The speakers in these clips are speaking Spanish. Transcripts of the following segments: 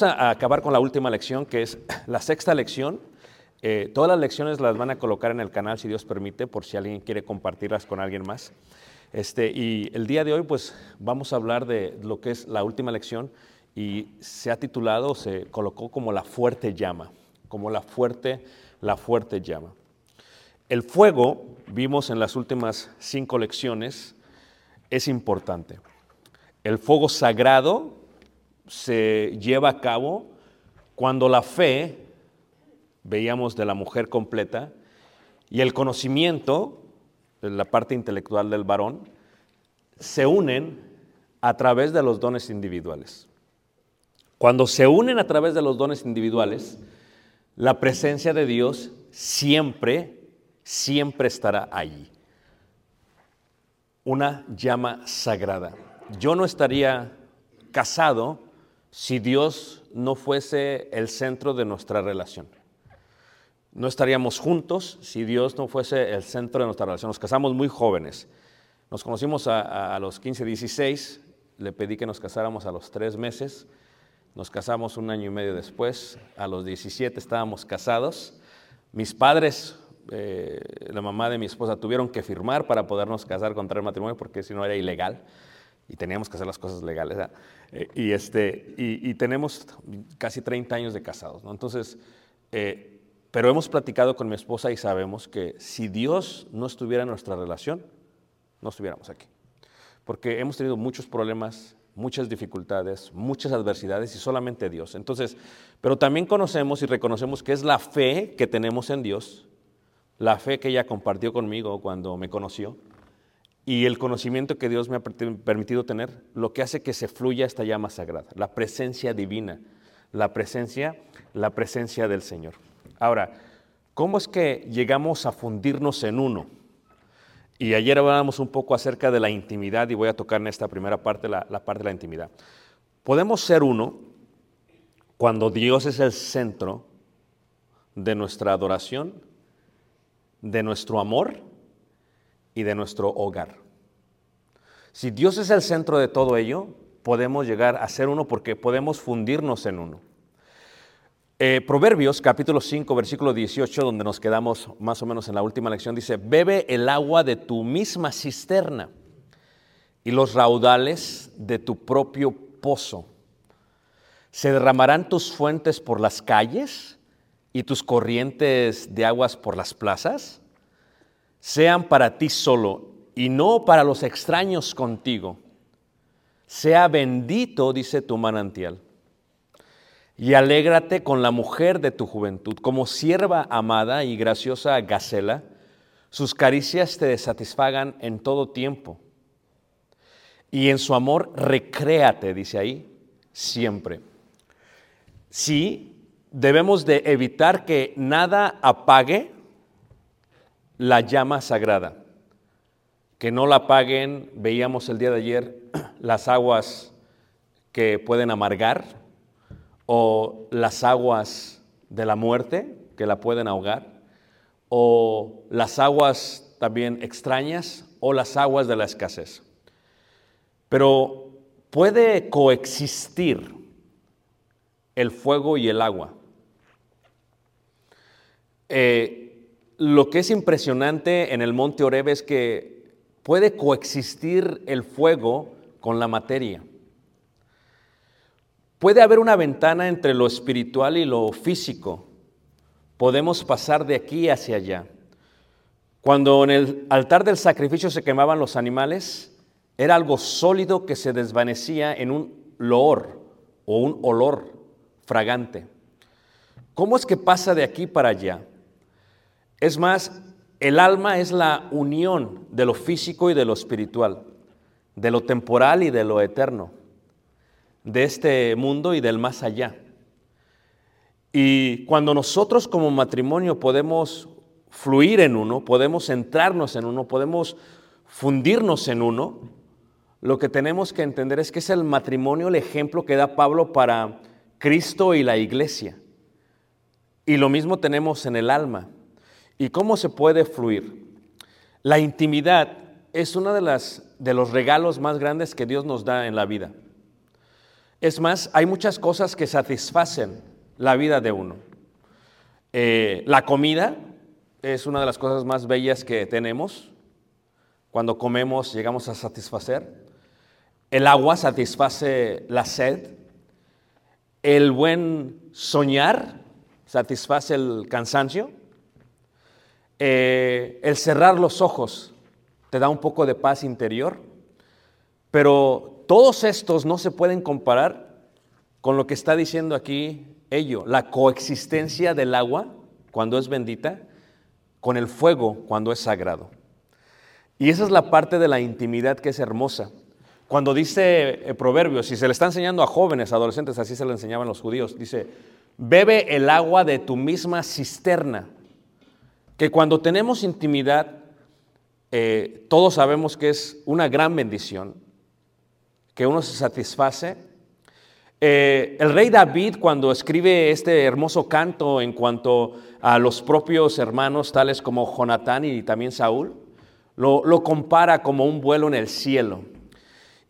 vamos a, acabar con la última lección, que es la sexta lección. Eh, todas las lecciones las van a colocar en el canal, si Dios permite, por si alguien quiere compartirlas con alguien más. Este, y el día de hoy, pues, vamos a hablar de lo que es la última lección y se ha titulado, se colocó como la fuerte llama, como la fuerte, la fuerte llama. El fuego, vimos en las últimas cinco lecciones, es importante. El fuego sagrado se lleva a cabo cuando la fe, veíamos de la mujer completa, y el conocimiento, la parte intelectual del varón, se unen a través de los dones individuales. Cuando se unen a través de los dones individuales, la presencia de Dios siempre, siempre estará allí. Una llama sagrada. Yo no estaría casado si Dios no fuese el centro de nuestra relación. No estaríamos juntos si Dios no fuese el centro de nuestra relación. Nos casamos muy jóvenes. Nos conocimos a, a- los 15, 16. Le pedí que nos casáramos a los tres meses. Nos casamos un año y medio después. A los 17 estábamos casados. Mis padres, eh, la mamá de mi esposa, tuvieron que firmar para podernos casar, contraer matrimonio, porque si no era ilegal. Y teníamos que hacer las cosas legales. Eh, y, este, y tenemos casi 30 años de casados. ¿no? Entonces, eh, pero hemos platicado con mi esposa y sabemos que si Dios no estuviera en nuestra relación, no estuviéramos aquí. Porque hemos tenido muchos problemas, muchas dificultades, muchas adversidades y solamente Dios. Entonces, pero también conocemos y reconocemos que es la fe que tenemos en Dios, la fe que ella compartió conmigo cuando me conoció y el conocimiento que Dios me ha per- permitido tener, lo que hace que se fluya esta llama sagrada, la presencia divina, la presencia, la presencia del Señor. Ahora, ¿cómo es que llegamos a fundirnos en uno? Y ayer hablábamos un poco acerca de la intimidad y voy a tocar en esta primera parte la parte de la intimidad. Podemos ser uno cuando Dios es el centro de nuestra adoración, de nuestro amor y de nuestro hogar. Si Dios es el centro de todo ello, podemos llegar a ser uno porque podemos fundirnos en uno. Eh, Proverbios capítulo 5, versículo 18, donde nos quedamos más o menos en la última lección, dice, bebe el agua de tu misma cisterna y los raudales de tu propio pozo. Se derramarán tus fuentes por las calles y tus corrientes de aguas por las plazas. Sean para ti solo y no para los extraños contigo. Sea bendito, dice tu manantial. Y alégrate con la mujer de tu juventud, como sierva amada y graciosa gacela, sus caricias te satisfagan en todo tiempo. Y en su amor recréate, dice ahí, siempre. Sí, debemos de evitar que nada apague la llama sagrada. Que no la apaguen, veíamos el día de ayer, las aguas que pueden amargar o las aguas de la muerte que la pueden ahogar o las aguas también extrañas o las aguas de la escasez. Pero puede coexistir el fuego y el agua. Eh, lo que es impresionante en el monte Oreb es que puede coexistir el fuego con la materia. Puede haber una ventana entre lo espiritual y lo físico. Podemos pasar de aquí hacia allá. Cuando en el altar del sacrificio se quemaban los animales, era algo sólido que se desvanecía en un loor o un olor fragante. ¿Cómo es que pasa de aquí para allá? Es más, el alma es la unión de lo físico y de lo espiritual, de lo temporal y de lo eterno, de este mundo y del más allá. Y cuando nosotros como matrimonio podemos fluir en uno, podemos centrarnos en uno, podemos fundirnos en uno, lo que tenemos que entender es que es el matrimonio el ejemplo que da Pablo para Cristo y la iglesia. Y lo mismo tenemos en el alma. ¿Y cómo se puede fluir? La intimidad es uno de, de los regalos más grandes que Dios nos da en la vida. Es más, hay muchas cosas que satisfacen la vida de uno. Eh, la comida es una de las cosas más bellas que tenemos. Cuando comemos llegamos a satisfacer. El agua satisface la sed. El buen soñar satisface el cansancio. Eh, el cerrar los ojos te da un poco de paz interior. Pero todos estos no se pueden comparar con lo que está diciendo aquí ello, la coexistencia del agua cuando es bendita con el fuego cuando es sagrado. Y esa es la parte de la intimidad que es hermosa. Cuando dice el proverbio, si se le está enseñando a jóvenes, adolescentes, así se le enseñaban los judíos, dice, bebe el agua de tu misma cisterna. Que cuando tenemos intimidad, eh, todos sabemos que es una gran bendición, que uno se satisface. Eh, el rey David, cuando escribe este hermoso canto en cuanto a los propios hermanos, tales como Jonatán y también Saúl, lo, lo compara como un vuelo en el cielo.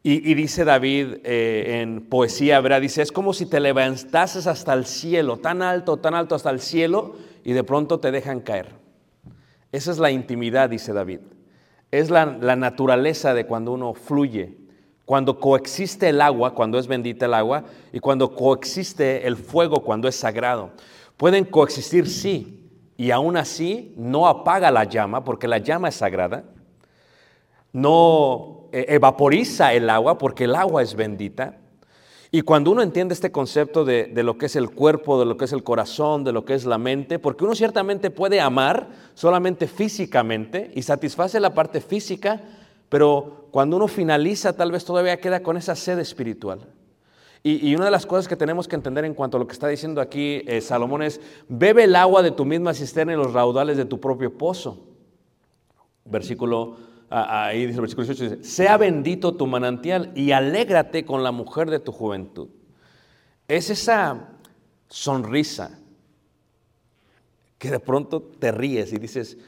Y, dice David eh, en poesía ¿verdad? dice, es como si te levantases hasta el cielo, tan alto, tan alto hasta el cielo, y de pronto te dejan caer. Esa es la intimidad, dice David. Es la, la naturaleza de cuando uno fluye, cuando coexiste el agua, cuando es bendita el agua, y cuando coexiste el fuego, cuando es sagrado. Pueden coexistir, sí, y aún así no apaga la llama, porque la llama es sagrada. No eh, evaporiza el agua porque el agua es bendita. Y cuando uno entiende este concepto de, lo que es el cuerpo, de lo que es el corazón, de lo que es la mente, porque uno ciertamente puede amar solamente físicamente y satisface la parte física, pero cuando uno finaliza tal vez todavía queda con esa sed espiritual. Y, una de las cosas que tenemos que entender en cuanto a lo que está diciendo aquí eh, Salomón es, bebe el agua de tu misma cisterna y los raudales de tu propio pozo. Versículo ahí dice el versículo 18, dice, sea bendito tu manantial y alégrate con la mujer de tu juventud. Es esa sonrisa que de pronto te ríes y dices,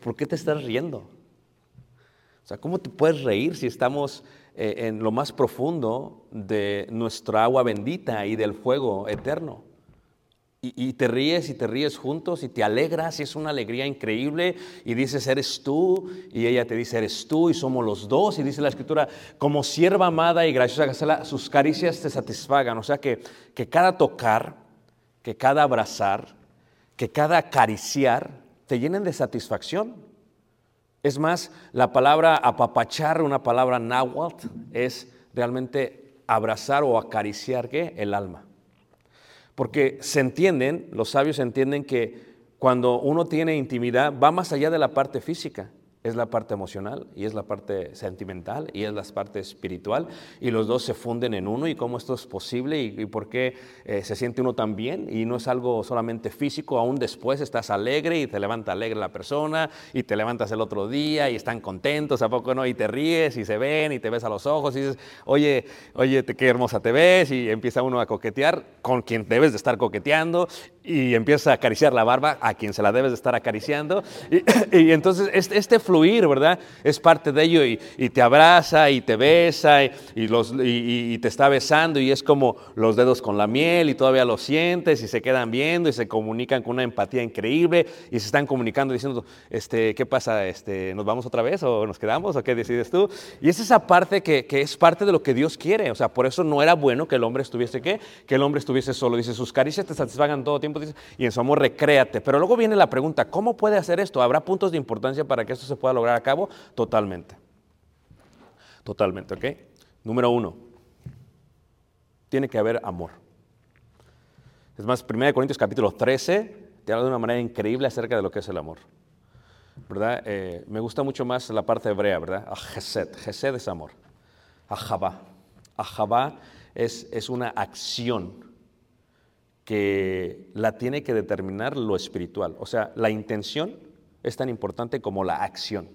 ¿por qué te estás riendo? O sea, ¿cómo te puedes reír si estamos eh, en lo más profundo de nuestra agua bendita y del fuego eterno? Y, te ríes y te ríes juntos y te alegras y es una alegría increíble y dices, eres tú y ella te dice, eres tú y somos los dos y dice la escritura, como sierva amada y graciosa, sus caricias te satisfagan. O sea que, que cada tocar, que cada abrazar, que cada acariciar te llenen de satisfacción. Es más, la palabra apapachar, una palabra náhuatl, es realmente abrazar o acariciar ¿qué? el alma. Porque se entienden, los sabios entienden que cuando uno tiene intimidad va más allá de la parte física es la parte emocional y es la parte sentimental y es la parte espiritual y los dos se funden en uno y cómo esto es posible y, por qué eh, se siente uno tan bien y no es algo solamente físico, aún después estás alegre y te levanta alegre la persona y te levantas el otro día y están contentos, ¿a poco no? Y te ríes y se ven y te ves a los ojos y dices, oye, oye, qué hermosa te ves y empieza uno a coquetear con quien debes de estar coqueteando y empieza a acariciar la barba a quien se la debes de estar acariciando y, entonces este, este ¿verdad? Es parte de ello y, te abraza y te besa y, te está besando y es como los dedos con la miel y todavía lo sientes y se quedan viendo y se comunican con una empatía increíble y se están comunicando diciendo, este, ¿qué pasa? Este, ¿Nos vamos otra vez o nos quedamos o qué decides tú? Y es esa parte que, que es parte de lo que Dios quiere, o sea, por eso no era bueno que el hombre estuviese, ¿qué? Que el hombre estuviese solo, dice, sus caricias te satisfagan todo tiempo, y en su amor recréate. Pero luego viene la pregunta, ¿cómo puede hacer esto? ¿Habrá puntos de importancia para que esto se pueda lograr a cabo? Totalmente. Totalmente, ¿ok? Número uno, tiene que haber amor. Es más, 1 Corintios capítulo 13 te habla de una manera increíble acerca de lo que es el amor. ¿Verdad? Eh, me gusta mucho más la parte hebrea, ¿verdad? Gesed. Gesed es amor. Ahabá. Ahabá es, es una acción que la tiene que determinar lo espiritual. O sea, la intención es tan importante como la acción,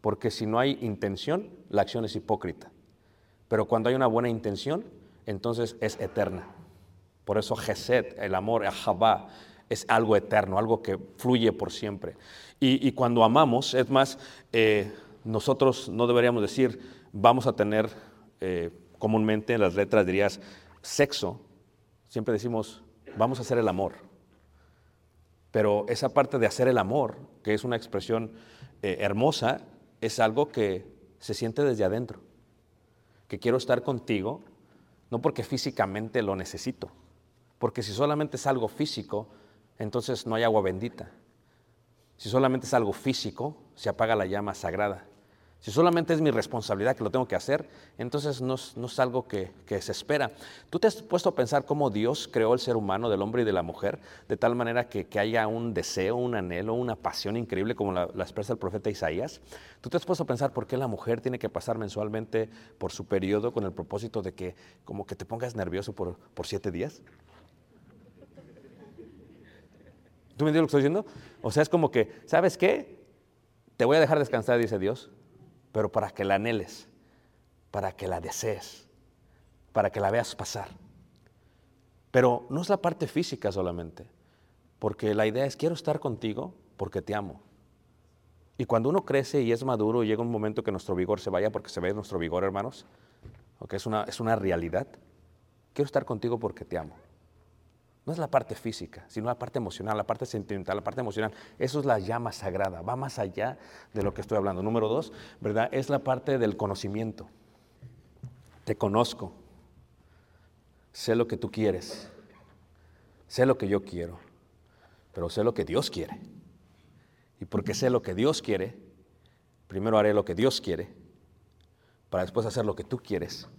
porque si no hay intención, la acción es hipócrita. Pero cuando hay una buena intención, entonces es eterna. Por eso Gesed, el amor, Ahabá, es algo eterno, algo que fluye por siempre. Y, cuando amamos, es más, eh, nosotros no deberíamos decir, vamos a tener eh, comúnmente en las letras dirías sexo, siempre decimos, vamos a hacer el amor. Pero esa parte de hacer el amor, que es una expresión eh, hermosa, es algo que se siente desde adentro. Que quiero estar contigo, no porque físicamente lo necesito, porque si solamente es algo físico, entonces no hay agua bendita. Si solamente es algo físico, se apaga la llama sagrada. Si solamente es mi responsabilidad que lo tengo que hacer, entonces no es, algo que, se espera. ¿Tú te has puesto a pensar cómo Dios creó el ser humano, del hombre y de la mujer, de tal manera que, haya un deseo, un anhelo, una pasión increíble como la, expresa el profeta Isaías? ¿Tú te has puesto a pensar por qué la mujer tiene que pasar mensualmente por su periodo con el propósito de que como que te pongas nervioso por, por siete días? ¿Tú me entiendes lo que estoy diciendo? O sea, es como que, ¿sabes qué? Te voy a dejar descansar, dice Dios pero para que la anheles, para que la desees, para que la veas pasar. Pero no es la parte física solamente, porque la idea es quiero estar contigo porque te amo. Y cuando uno crece y es maduro, llega un momento que nuestro vigor se vaya, porque se ve nuestro vigor, hermanos, que es una, es una realidad. Quiero estar contigo porque te amo. No es la parte física, sino la parte emocional, la parte sentimental, la parte emocional. Eso es la llama sagrada, va más allá de lo que estoy hablando. Número dos, ¿verdad? Es la parte del conocimiento. Te conozco, sé lo que tú quieres, sé lo que yo quiero, pero sé lo que Dios quiere. Y porque sé lo que Dios quiere, primero haré lo que Dios quiere, para después hacer lo que tú quieres,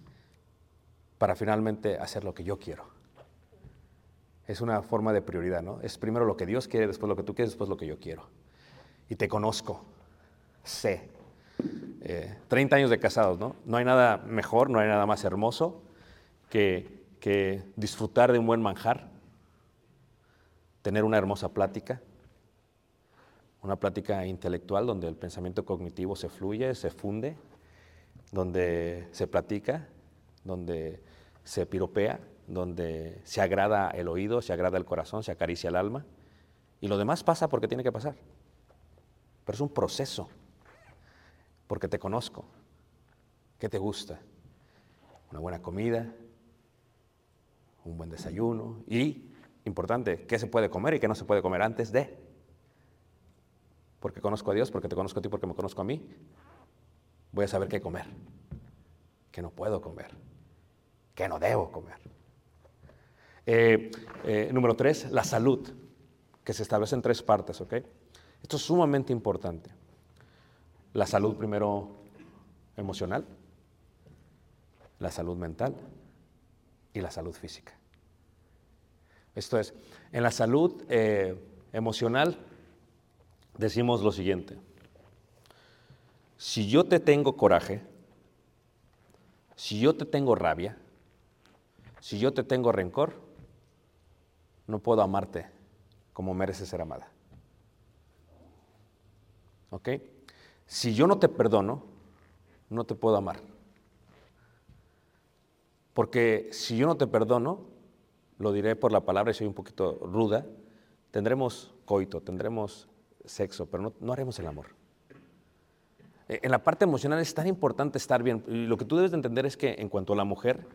para finalmente hacer lo que yo quiero es una forma de prioridad, ¿no? Es primero lo que Dios quiere, después lo que tú quieres, después lo que yo quiero. Y te conozco, sé. 30 eh, años de casados, ¿no? No hay nada mejor, no hay nada más hermoso que, que disfrutar de un buen manjar, tener una hermosa plática, una plática intelectual donde el pensamiento cognitivo se fluye, se funde, donde se platica, donde se piropea donde se agrada el oído, se agrada el corazón, se acaricia el alma. Y lo demás pasa porque tiene que pasar. Pero es un proceso, porque te conozco. ¿Qué te gusta? Una buena comida, un buen desayuno y, importante, qué se puede comer y qué no se puede comer antes de. Porque conozco a Dios, porque te conozco a ti, porque me conozco a mí. Voy a saber qué comer, qué no puedo comer, qué no debo comer. Eh, eh, número tres, la salud, que se establece en tres partes, ¿ok? Esto es sumamente importante. La salud primero emocional, la salud mental y la salud física. Esto es, en la salud eh, emocional decimos lo siguiente. Si yo te tengo coraje, si yo te tengo rabia, si yo te tengo rencor, no puedo amarte como mereces ser amada. ¿Ok? Si yo no te perdono, no te puedo amar. Porque si yo no te perdono, lo diré por la palabra y soy un poquito ruda, tendremos coito, tendremos sexo, pero no, no haremos el amor. Eh, En la parte emocional es tan importante estar bien. Lo que tú debes de entender es que en cuanto a la mujer,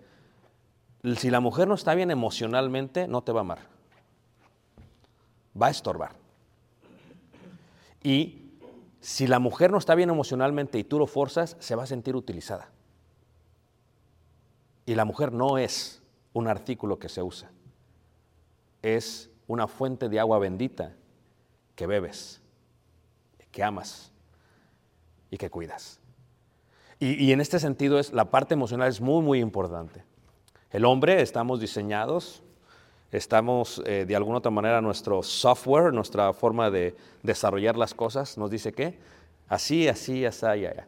si la mujer no está bien emocionalmente, no te va a amar. Va a estorbar. Y si la mujer no está bien emocionalmente y tú lo forzas, se va a sentir utilizada. Y la mujer no es un artículo que se usa. Es una fuente de agua bendita que bebes, que amas y que cuidas. Y, y en este sentido es la parte emocional es muy muy importante. El hombre estamos diseñados, estamos eh, de alguna otra manera nuestro software, nuestra forma de desarrollar las cosas nos dice que así, así, así, ya, ya.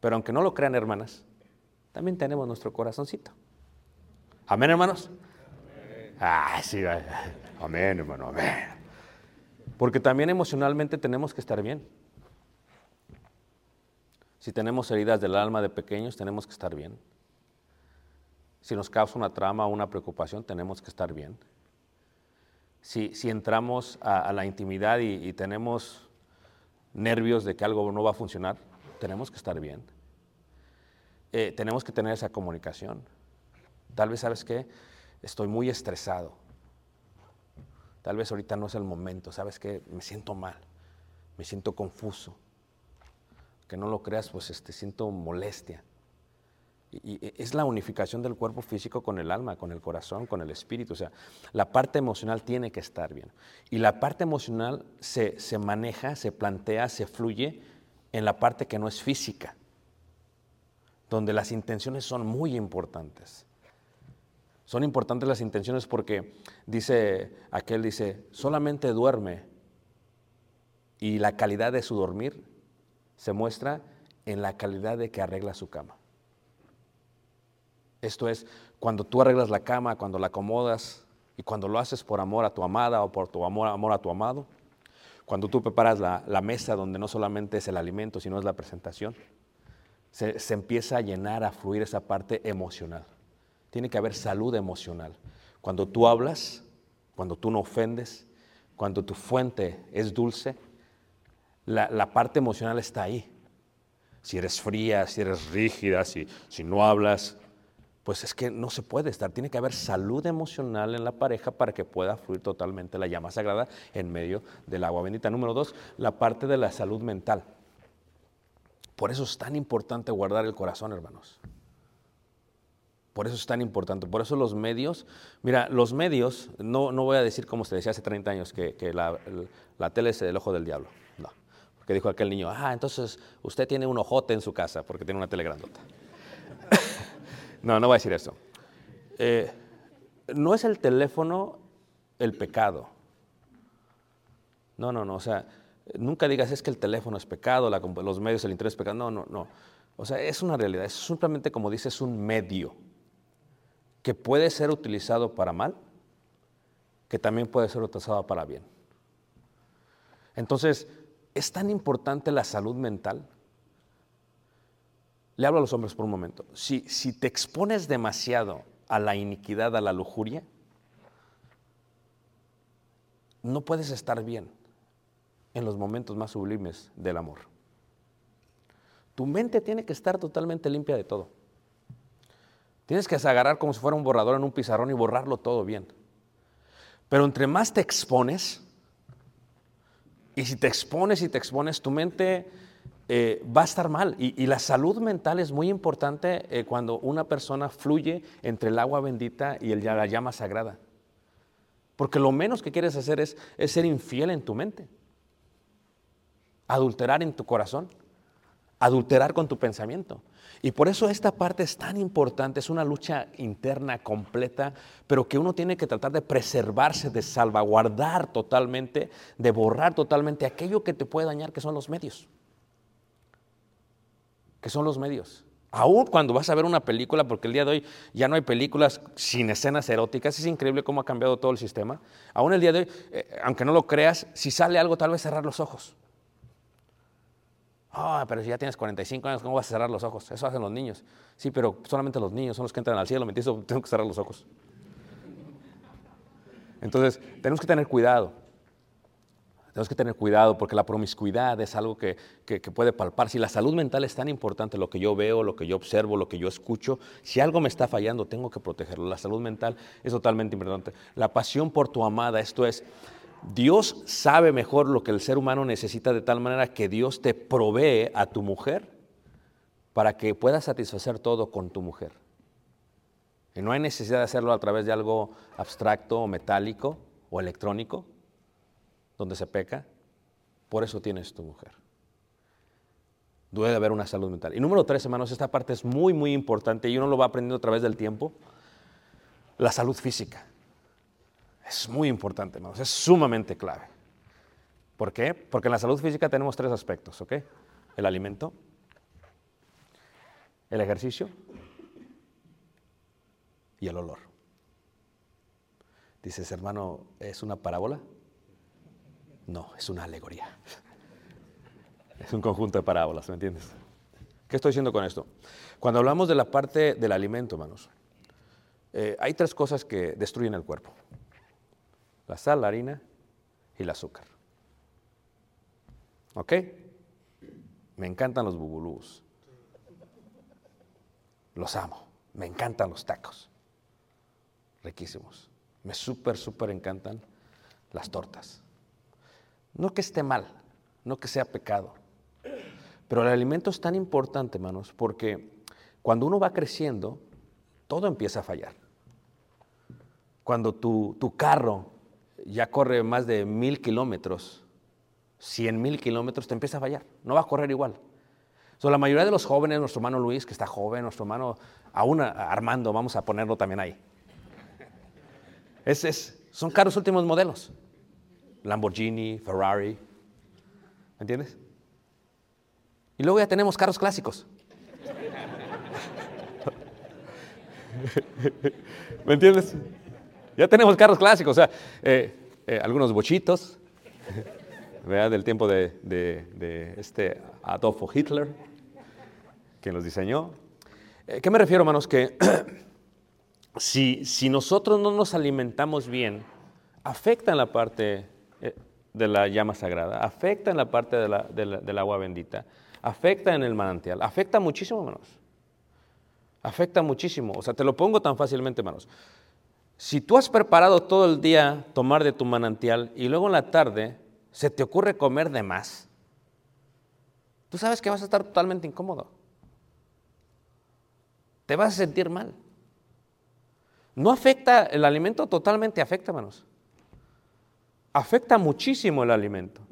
Pero aunque no lo crean hermanas, también tenemos nuestro corazoncito. Amén, hermanos. Ah, sí, amén, hermano, amén. Porque también emocionalmente tenemos que estar bien. Si tenemos heridas del alma de pequeños, tenemos que estar bien. Si nos causa una trama o una preocupación, tenemos que estar bien. Si, si entramos a, la intimidad y, tenemos nervios de que algo no va a funcionar, tenemos que estar bien. Eh, tenemos que tener esa comunicación. Tal vez, ¿sabes qué? Estoy muy estresado. Tal vez ahorita no es el momento, ¿sabes qué? Me siento mal, me siento confuso. Que no lo creas, pues este, siento molestia. Es la unificación del cuerpo físico con el alma, con el corazón, con el espíritu. O sea, la parte emocional tiene que estar bien. Y la parte emocional se, se maneja, se plantea, se fluye en la parte que no es física donde las intenciones son muy importantes. Son importantes las intenciones porque dice aquel dice, solamente duerme y la calidad de su dormir se muestra en la calidad de que arregla su cama. Esto es, cuando tú arreglas la cama, cuando la acomodas y cuando lo haces por amor a tu amada o por tu amor, amor a tu amado, cuando tú preparas la, la mesa donde no solamente es el alimento, sino es la presentación, se, se, empieza a llenar, a fluir esa parte emocional. Tiene que haber salud emocional. Cuando tú hablas, cuando tú no ofendes, cuando tu fuente es dulce, la, la parte emocional está ahí. Si eres fría, si eres rígida, si, si no hablas, pues es que no se puede estar. Tiene que haber salud emocional en la pareja para que pueda fluir totalmente la llama sagrada en medio del agua bendita. Número dos, la parte de la salud mental. Por eso es tan importante guardar el corazón, hermanos. Por eso es tan importante. Por eso los medios, mira, los medios, no, no voy a decir como se decía hace 30 años, que, la, la, tele es el ojo del diablo. No. Porque dijo aquel niño, ah, entonces usted tiene un ojote en su casa porque tiene una tele grandota. No, no voy a decir eso. Eh, no es el teléfono el pecado. No, no, no. O sea, Nunca digas es que el teléfono es pecado, los medios, el interés es pecado. No, no, no. O sea, es una realidad. Es simplemente, como dices, un medio que puede ser utilizado para mal, que también puede ser utilizado para bien. Entonces, es tan importante la salud mental. Le hablo a los hombres por un momento. Si, si te expones demasiado a la iniquidad, a la lujuria, no puedes estar bien en los momentos más sublimes del amor. Tu mente tiene que estar totalmente limpia de todo. Tienes que agarrar como si fuera un borrador en un pizarrón y borrarlo todo bien. Pero entre más te expones, y si te expones y te expones, tu mente eh, va a estar mal. Y, la salud mental es muy importante eh, cuando una persona fluye entre el agua bendita y el, la llama sagrada. Porque lo menos que quieres hacer es ser infiel en tu mente adulterar en tu corazón. adulterar con tu pensamiento. Y por eso esta parte es tan importante, es una lucha interna completa, pero que uno tiene que tratar de preservarse, de salvaguardar totalmente, de borrar totalmente aquello que te puede dañar, que son los medios. Que son los medios. Aún cuando vas a ver una película, porque el día de hoy ya no hay películas sin escenas eróticas, es increíble cómo ha cambiado todo el sistema. Aún el día de hoy, eh, aunque no lo creas, si sale algo, tal vez cerrar los ojos. Ah, pero si ya tienes 45 años, ¿cómo vas a cerrar los ojos? Eso hacen los niños. Sí, pero solamente los niños son los que entran al cielo, ¿me entiendes? Tengo que cerrar los ojos. Entonces, tenemos que tener cuidado. Tenemos que tener cuidado porque la promiscuidad es algo que, que, puede palpar. Si la salud mental es tan importante, lo que yo veo, lo que yo observo, lo que yo escucho, si algo me está fallando, tengo que protegerlo. La salud mental es totalmente importante. La pasión por tu amada, esto es, Dios sabe mejor lo que el ser humano necesita de tal manera que Dios te provee a tu mujer para que puedas satisfacer todo con tu mujer. Y no hay necesidad de hacerlo a través de algo abstracto metálico o electrónico, donde se peca. Por eso tienes tu mujer. Debe haber una salud mental. Y número tres, hermanos, esta parte es muy, muy importante y uno lo va aprendiendo a través del tiempo. La salud física. Es muy importante, hermanos, es sumamente clave. ¿Por qué? Porque en la salud física tenemos tres aspectos, ¿ok? El alimento, el ejercicio y el olor. Dices, hermano, ¿es una parábola? No, es una alegoría. Es un conjunto de parábolas, ¿me entiendes? ¿Qué estoy diciendo con esto? Cuando hablamos de la parte del alimento, hermanos, eh, hay tres cosas que destruyen el cuerpo la sal, la harina y el azúcar. ¿Ok? Me encantan los bubulús. Los amo. Me encantan los tacos. Riquísimos. Me súper, súper encantan las tortas. No que esté mal, no que sea pecado. Pero el alimento es tan importante, hermanos, porque cuando uno va creciendo, todo empieza a fallar. Cuando tu, tu carro ya corre más de mil kilómetros, cien mil kilómetros, te empieza a fallar. No va a correr igual. So, la mayoría de los jóvenes, nuestro hermano Luis, que está joven, nuestro hermano, aún Armando, vamos a ponerlo también ahí. Es, son caros últimos modelos. Lamborghini, Ferrari. ¿Me entiendes? Y luego ya tenemos carros clásicos. ¿Me entiendes? Ya tenemos carros clásicos, o sea, eh, eh, algunos bochitos, ¿verdad? Del tiempo de, este Adolfo Hitler, quien los diseñó. Eh, ¿Qué me refiero, hermanos? Que si, si nosotros no nos alimentamos bien, afecta en la parte de la llama sagrada, afecta en la parte de la, del agua bendita, afecta en el manantial, afecta muchísimo, hermanos. Afecta muchísimo. O sea, te lo pongo tan fácilmente, hermanos. Si tú has preparado todo el día tomar de tu manantial y luego en la tarde se te ocurre comer de más, tú sabes que vas a estar totalmente incómodo. Te vas a sentir mal. No afecta, el alimento totalmente afecta, hermanos. Afecta muchísimo el alimento.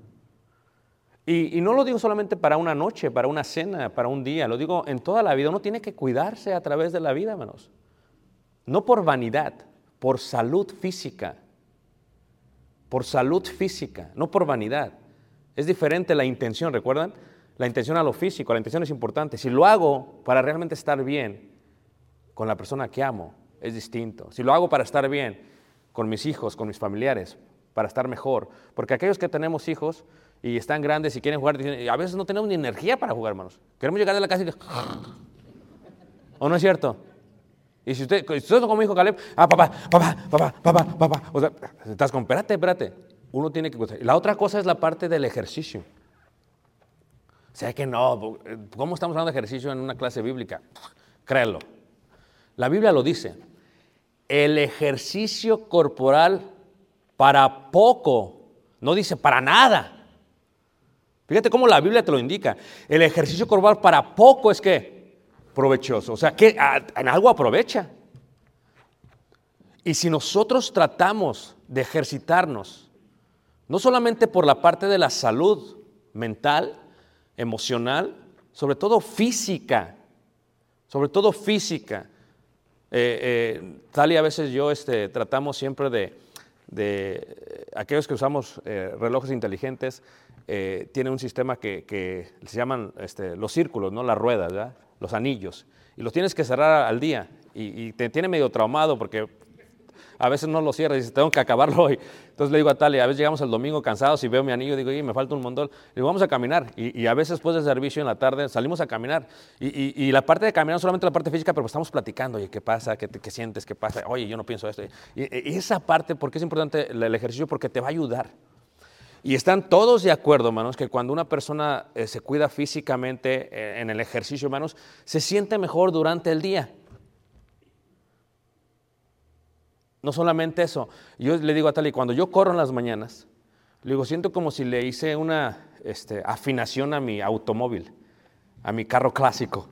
Y, no lo digo solamente para una noche, para una cena, para un día, lo digo en toda la vida. Uno tiene que cuidarse a través de la vida, hermanos. No por vanidad, por salud física, por salud física, no por vanidad. Es diferente la intención, ¿recuerdan? La intención a lo físico, la intención es importante. Si lo hago para realmente estar bien con la persona que amo, es distinto. Si lo hago para estar bien con mis hijos, con mis familiares, para estar mejor. Porque aquellos que tenemos hijos y están grandes y quieren jugar, a veces no tenemos ni energía para jugar, hermanos. Queremos llegar a la casa y... ¿O no es cierto? Y si usted, si usted como dijo Caleb, ah, papá, papá, papá, papá, papá. O sea, estás con, espérate, espérate. Uno tiene que... La otra cosa es la parte del ejercicio. O sea que no, ¿cómo estamos hablando de ejercicio en una clase bíblica? Créelo. La Biblia lo dice. El ejercicio corporal para poco, no dice para nada. Fíjate cómo la Biblia te lo indica. El ejercicio corporal para poco es que provechoso. O sea, que en algo aprovecha. Y si nosotros tratamos de ejercitarnos, no solamente por la parte de la salud mental, emocional, sobre todo física, sobre todo física. Eh, eh, tal y a veces yo este, tratamos siempre de, de aquellos que usamos eh, relojes inteligentes, eh, tienen un sistema que, se llaman este, los círculos, ¿no? las ruedas, los anillos, y los tienes que cerrar al día, y, y te tiene medio traumado porque a veces no lo cierras y dices, tengo que acabarlo hoy. Entonces le digo a Talia, a veces llegamos el domingo cansados y veo mi anillo y digo, oye, me falta un montón. Le digo, vamos a caminar. Y, y a veces después del servicio en la tarde salimos a caminar. Y, y- y la parte de caminar, solamente la parte física, pero estamos platicando, oye, ¿qué pasa? ¿Qué, qué sientes? ¿Qué pasa? Oye, yo no pienso esto. Y, y esa parte, ¿por qué es importante el, el ejercicio? Porque te va a ayudar. Y están todos de acuerdo, hermanos, que cuando una persona eh, se cuida físicamente eh, en el ejercicio, hermanos, se siente mejor durante el día. No solamente eso, yo le digo a Tali, cuando yo corro en las mañanas, le digo, siento como si le hice una este, afinación a mi automóvil, a mi carro clásico.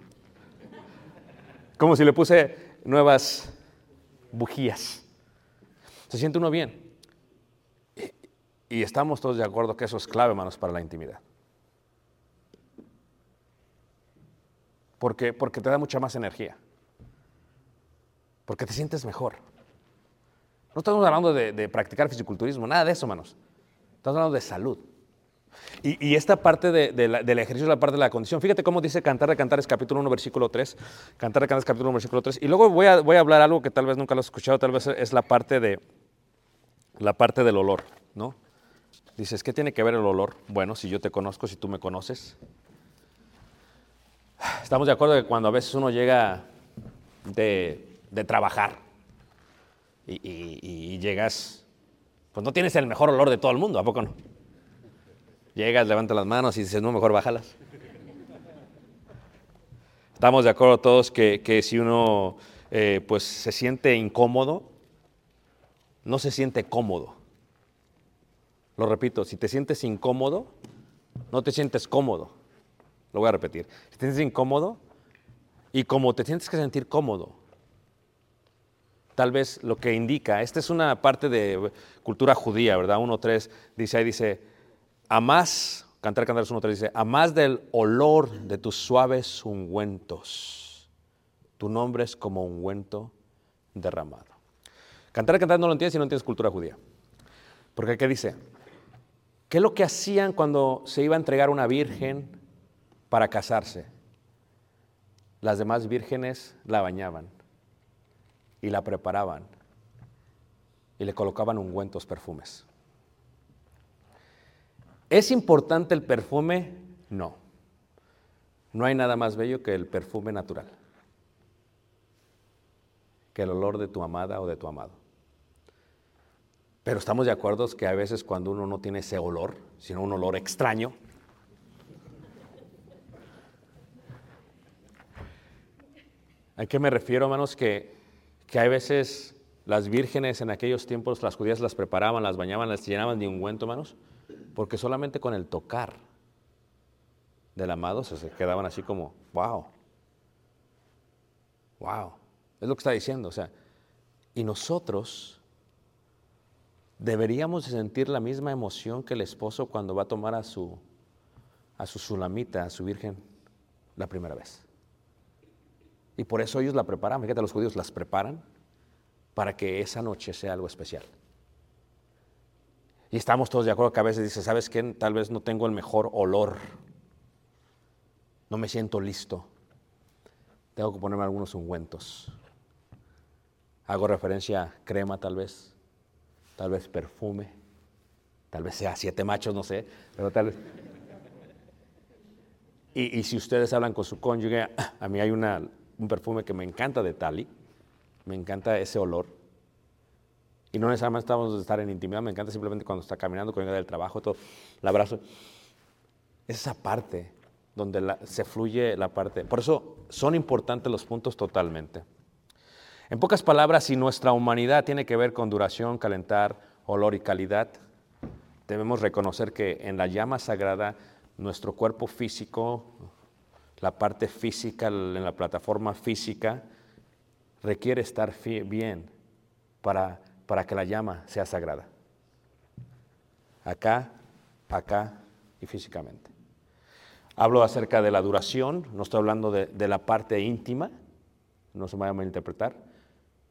Como si le puse nuevas bujías. Se siente uno bien. Y, estamos todos de acuerdo que eso es clave, hermanos, para la intimidad. Porque, porque te da mucha más energía. Porque te sientes mejor. No estamos hablando de, practicar fisiculturismo, nada de eso, hermanos. Estamos hablando de salud. Y, esta parte del ejercicio es la parte de la condición. Fíjate cómo dice Cantar de Cantares, capítulo 1, versículo 3. Cantar de Cantares, capítulo 1, versículo 3. Y luego voy a, hablar algo que tal vez nunca lo has escuchado, tal vez es la parte, de, la parte del olor, ¿no? Dices, ¿qué tiene que ver el olor? Bueno, si yo te conozco, si tú me conoces. Estamos de acuerdo que cuando a veces uno llega de trabajar y, y- y llegas, pues no tienes el mejor olor de todo el mundo, ¿a poco no? Llegas, levantas las manos y dices, no, mejor bájalas. Estamos de acuerdo todos que, que si uno eh, pues se siente incómodo, no se siente cómodo. Lo repito, si te sientes incómodo, no te sientes cómodo. Lo voy a repetir. Si te sientes incómodo y como te tienes que sentir cómodo, tal vez lo que indica, esta es una parte de cultura judía, ¿verdad? 1.3 dice ahí, dice, a más, Cantar Cantares 1.3 dice, a más del olor de tus suaves ungüentos, tu nombre es como ungüento derramado. Cantar Cantares no lo entiendes si no entiendes cultura judía. Porque ¿qué dice? ¿Qué es lo que hacían cuando se iba a entregar una virgen para casarse? Las demás vírgenes la bañaban y la preparaban y le colocaban ungüentos, perfumes. ¿Es importante el perfume? No. No hay nada más bello que el perfume natural, que el olor de tu amada o de tu amado. Pero estamos de acuerdo que a veces cuando uno no tiene ese olor, sino un olor extraño, ¿a qué me refiero, hermanos? Que, que hay veces las vírgenes en aquellos tiempos, las judías las preparaban, las bañaban, las llenaban de ungüento, hermanos, porque solamente con el tocar del amado se, quedaban así como, wow, wow, es lo que está diciendo, o sea, y nosotros deberíamos de sentir la misma emoción que el esposo cuando va a tomar a su, a su sulamita, a su virgen, la primera vez. Y por eso ellos la preparan, fíjate, los judíos las preparan para que esa noche sea algo especial. Y estamos todos de acuerdo que a veces dice, ¿sabes qué? Tal vez no tengo el mejor olor. No me siento listo. Tengo que ponerme algunos ungüentos. Hago referencia a crema tal vez, tal vez perfume, tal vez sea siete machos, no sé, pero tal vez. Y, y si ustedes hablan con su cónyuge, a mí hay una, un perfume que me encanta de Tali, me encanta ese olor. Y no necesariamente estamos de estar en intimidad, me encanta simplemente cuando está caminando, cuando llega del trabajo, todo, el abrazo. Es esa parte donde se fluye la parte. Por eso son importantes los puntos totalmente. En pocas palabras, si nuestra humanidad tiene que ver con duración, calentar, olor y calidad, debemos reconocer que en la llama sagrada nuestro cuerpo físico, la parte física, en la plataforma física, requiere estar bien para, para que la llama sea sagrada. Acá, acá y físicamente. Hablo acerca de la duración, no estoy hablando de, la parte íntima, no se me vaya a malinterpretar.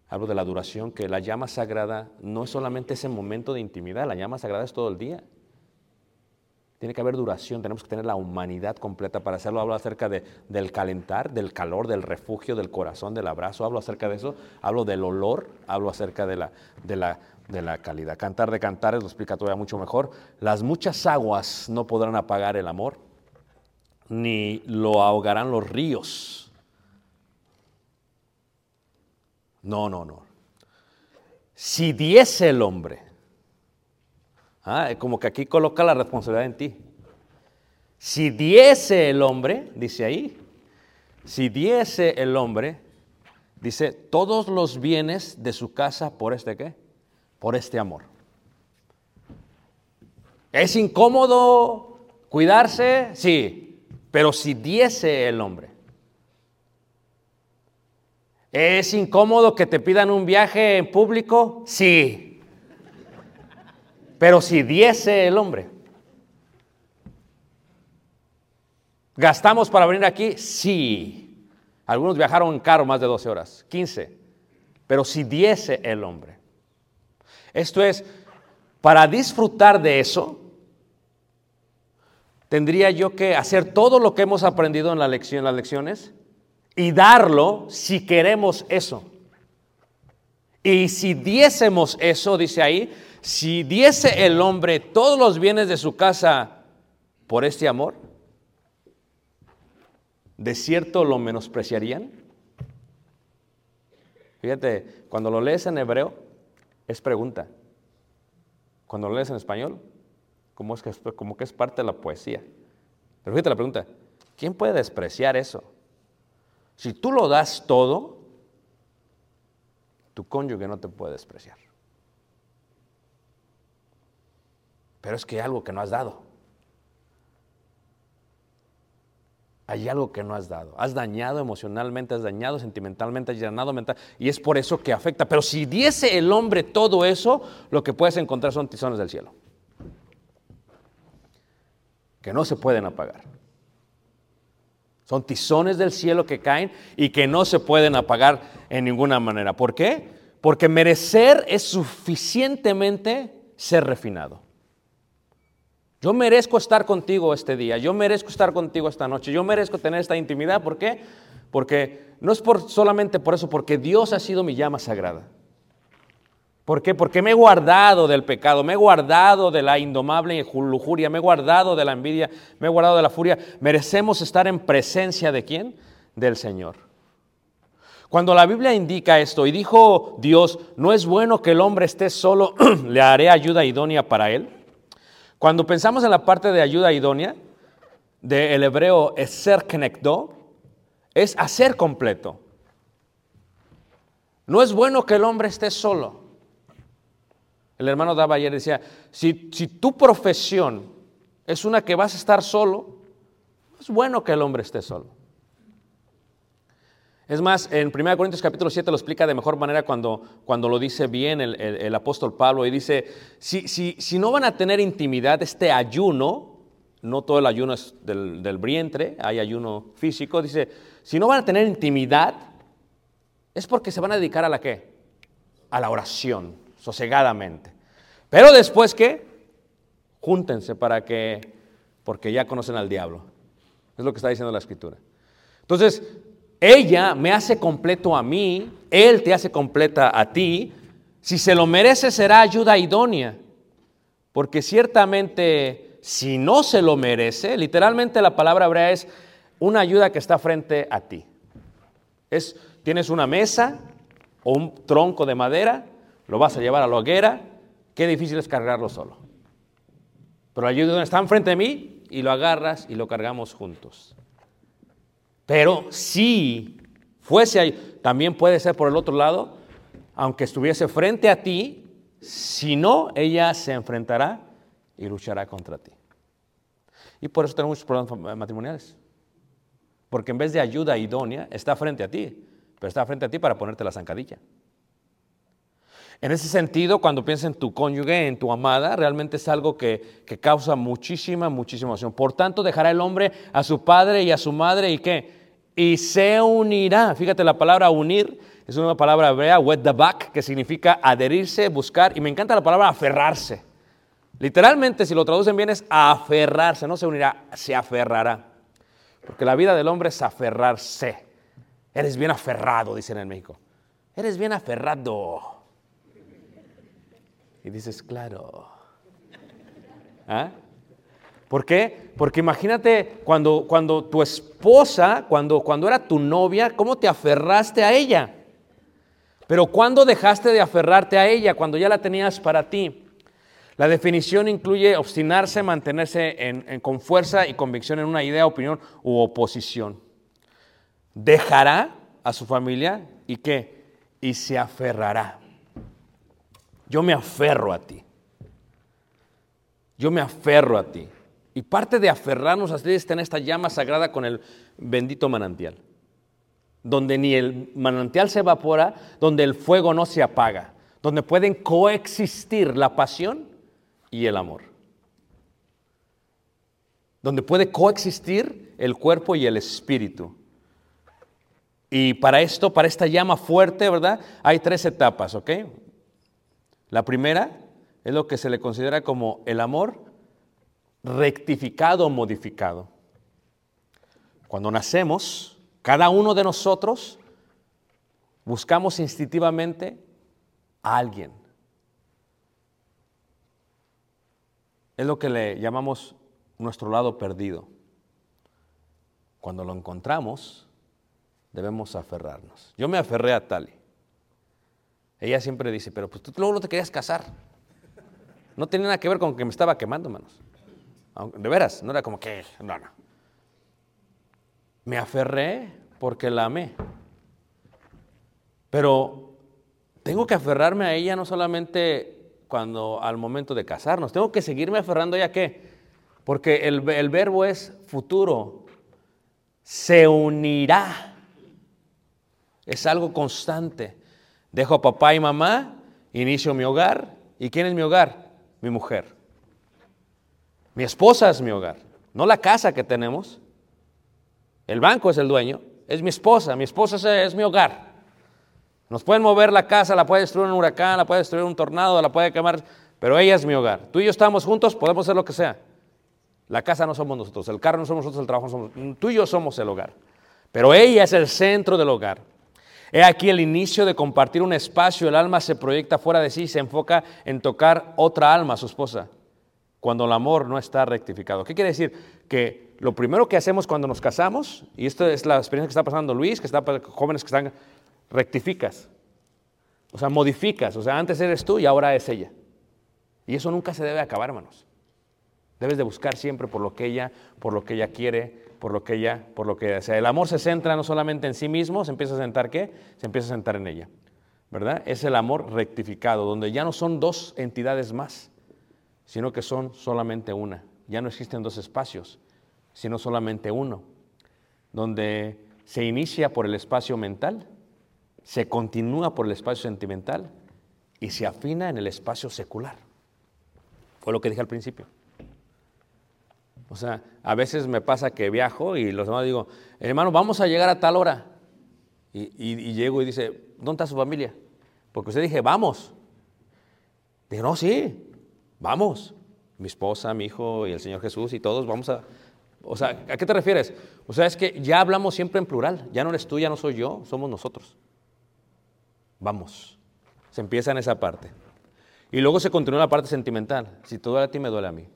Hablo de la duración, que la llama sagrada no es solamente ese momento de intimidad, la llama sagrada es todo el día. Tiene que haber duración, tenemos que tener la humanidad completa para hacerlo. Hablo acerca de, del calentar, del calor, del refugio, del corazón, del abrazo. Hablo acerca de eso. Hablo del olor, hablo acerca de la, de la, de la calidad. Cantar de cantares lo explica todavía mucho mejor. Las muchas aguas no podrán apagar el amor, ni lo ahogarán los ríos. No, no, no. Si diese el hombre, ah, como que aquí coloca la responsabilidad en ti. Si diese el hombre, dice ahí, si diese el hombre, dice, todos los bienes de su casa por este qué? Por este amor. ¿Es incómodo cuidarse? Sí, pero si diese el hombre. ¿Es incómodo que te pidan un viaje en público? Sí. Pero si diese el hombre. ¿Gastamos para venir aquí? Sí. Algunos viajaron en carro más de 12 horas, 15. Pero si diese el hombre. Esto es, para disfrutar de eso, tendría yo que hacer todo lo que hemos aprendido en la lección, en las lecciones y darlo si queremos eso. Y si diésemos eso, dice ahí, si diese el hombre todos los bienes de su casa por este amor, ¿de cierto lo menospreciarían? Fíjate, cuando lo lees en hebreo, es pregunta. Cuando lo lees en español, como, es que, como que es parte de la poesía. Pero fíjate la pregunta, ¿quién puede despreciar eso? Si tú lo das todo, tu cónyuge no te puede despreciar. Pero es que hay algo que no has dado. Hay algo que no has dado. Has dañado emocionalmente, has dañado sentimentalmente, has dañado mental. Y es por eso que afecta. Pero si diese el hombre todo eso, lo que puedes encontrar son tizones del cielo. Que no se pueden apagar. Son tizones del cielo que caen y que no se pueden apagar en ninguna manera. ¿Por qué? Porque merecer es suficientemente ser refinado. Yo merezco estar contigo este día, yo merezco estar contigo esta noche, yo merezco tener esta intimidad. ¿Por qué? Porque no es por, solamente por eso, porque Dios ha sido mi llama sagrada. ¿Por qué? Porque me he guardado del pecado, me he guardado de la indomable lujuria, me he guardado de la envidia, me he guardado de la furia. Merecemos estar en presencia de quién? Del Señor. Cuando la Biblia indica esto y dijo Dios, no es bueno que el hombre esté solo, le haré ayuda idónea para él. Cuando pensamos en la parte de ayuda idónea, del hebreo es ser es hacer completo. No es bueno que el hombre esté solo. El hermano daba ayer decía, si, si tu profesión es una que vas a estar solo, es bueno que el hombre esté solo. Es más, en 1 Corintios capítulo 7 lo explica de mejor manera cuando, cuando lo dice bien el, el, el apóstol Pablo y dice, si, si, si, no van a tener intimidad, este ayuno, no todo el ayuno es del, del vientre, hay ayuno físico, dice, si no van a tener intimidad, es porque se van a dedicar a la qué? A la oración, sosegadamente. Pero después que, júntense para que, porque ya conocen al diablo. Es lo que está diciendo la escritura. Entonces, ella me hace completo a mí, él te hace completa a ti. Si se lo merece será ayuda idónea. Porque ciertamente si no se lo merece, literalmente la palabra hebrea es una ayuda que está frente a ti. Es, tienes una mesa o un tronco de madera, lo vas a llevar a la hoguera, qué difícil es cargarlo solo. Pero la ayuda está enfrente de mí y lo agarras y lo cargamos juntos. Pero si fuese ahí, también puede ser por el otro lado, aunque estuviese frente a ti, si no, ella se enfrentará y luchará contra ti. Y por eso tenemos muchos problemas matrimoniales. Porque en vez de ayuda idónea, está frente a ti, pero está frente a ti para ponerte la zancadilla. En ese sentido, cuando piensas en tu cónyuge, en tu amada, realmente es algo que, que causa muchísima, muchísima emoción. Por tanto, dejará el hombre a su padre y a su madre y qué? Y se unirá. Fíjate, la palabra unir es una palabra hebrea, back, que significa adherirse, buscar. Y me encanta la palabra aferrarse. Literalmente, si lo traducen bien, es aferrarse. No se unirá, se aferrará. Porque la vida del hombre es aferrarse. Eres bien aferrado, dicen en México. Eres bien aferrado. Y dices, claro. ¿Ah? ¿Por qué? Porque imagínate cuando, cuando tu esposa, cuando, cuando era tu novia, ¿cómo te aferraste a ella? Pero ¿cuándo dejaste de aferrarte a ella? Cuando ya la tenías para ti. La definición incluye obstinarse, mantenerse en, en, con fuerza y convicción en una idea, opinión u oposición. Dejará a su familia y qué? Y se aferrará. Yo me aferro a ti. Yo me aferro a ti. Y parte de aferrarnos a ti es tener esta llama sagrada con el bendito manantial. Donde ni el manantial se evapora, donde el fuego no se apaga, donde pueden coexistir la pasión y el amor. Donde puede coexistir el cuerpo y el espíritu. Y para esto, para esta llama fuerte, ¿verdad? Hay tres etapas, ¿ok? La primera es lo que se le considera como el amor rectificado o modificado. Cuando nacemos, cada uno de nosotros buscamos instintivamente a alguien. Es lo que le llamamos nuestro lado perdido. Cuando lo encontramos, debemos aferrarnos. Yo me aferré a Tali. Ella siempre dice, pero pues tú luego no te querías casar. No tenía nada que ver con que me estaba quemando, manos. De veras, no era como que, no, no. Me aferré porque la amé. Pero tengo que aferrarme a ella no solamente cuando al momento de casarnos, tengo que seguirme aferrando a ella qué? Porque el, el verbo es futuro. Se unirá. Es algo constante. Dejo papá y mamá, inicio mi hogar. ¿Y quién es mi hogar? Mi mujer. Mi esposa es mi hogar, no la casa que tenemos. El banco es el dueño, es mi esposa, mi esposa es, mi hogar. Nos pueden mover la casa, la puede destruir un huracán, la puede destruir un tornado, la puede quemar, pero ella es mi hogar. Tú y yo estamos juntos, podemos hacer lo que sea. La casa no somos nosotros, el carro no somos nosotros, el trabajo no somos. Tú y yo somos el hogar. Pero ella es el centro del hogar. He aquí el inicio de compartir un espacio, el alma se proyecta fuera de sí, se enfoca en tocar otra alma, su esposa cuando el amor no está rectificado. ¿Qué quiere decir? Que lo primero que hacemos cuando nos casamos, y esto es la experiencia que está pasando Luis, que está jóvenes que están, rectificas. O sea, modificas. O sea, antes eres tú y ahora es ella. Y eso nunca se debe acabar, hermanos. Debes de buscar siempre por lo que ella, por lo que ella quiere, por lo que ella, por lo que ella sea. El amor se centra no solamente en sí mismo, se empieza a sentar qué? Se empieza a sentar en ella. ¿Verdad? Es el amor rectificado, donde ya no son dos entidades más, sino que son solamente una. Ya no existen dos espacios, sino solamente uno, donde se inicia por el espacio mental, se continúa por el espacio sentimental y se afina en el espacio secular. Fue lo que dije al principio. O sea, a veces me pasa que viajo y los demás digo, hermano, vamos a llegar a tal hora. Y, llego y dice, ¿dónde está su familia? Porque usted dije, vamos. Dije, no, sí, vamos, mi esposa, mi hijo y el Señor Jesús y todos vamos a... O sea, ¿a qué te refieres? O sea, es que ya hablamos siempre en plural, ya no eres tú, ya no soy yo, somos nosotros. Vamos, se empieza en esa parte. Y luego se continúa la parte sentimental. Si te duele a ti, me duele a mí.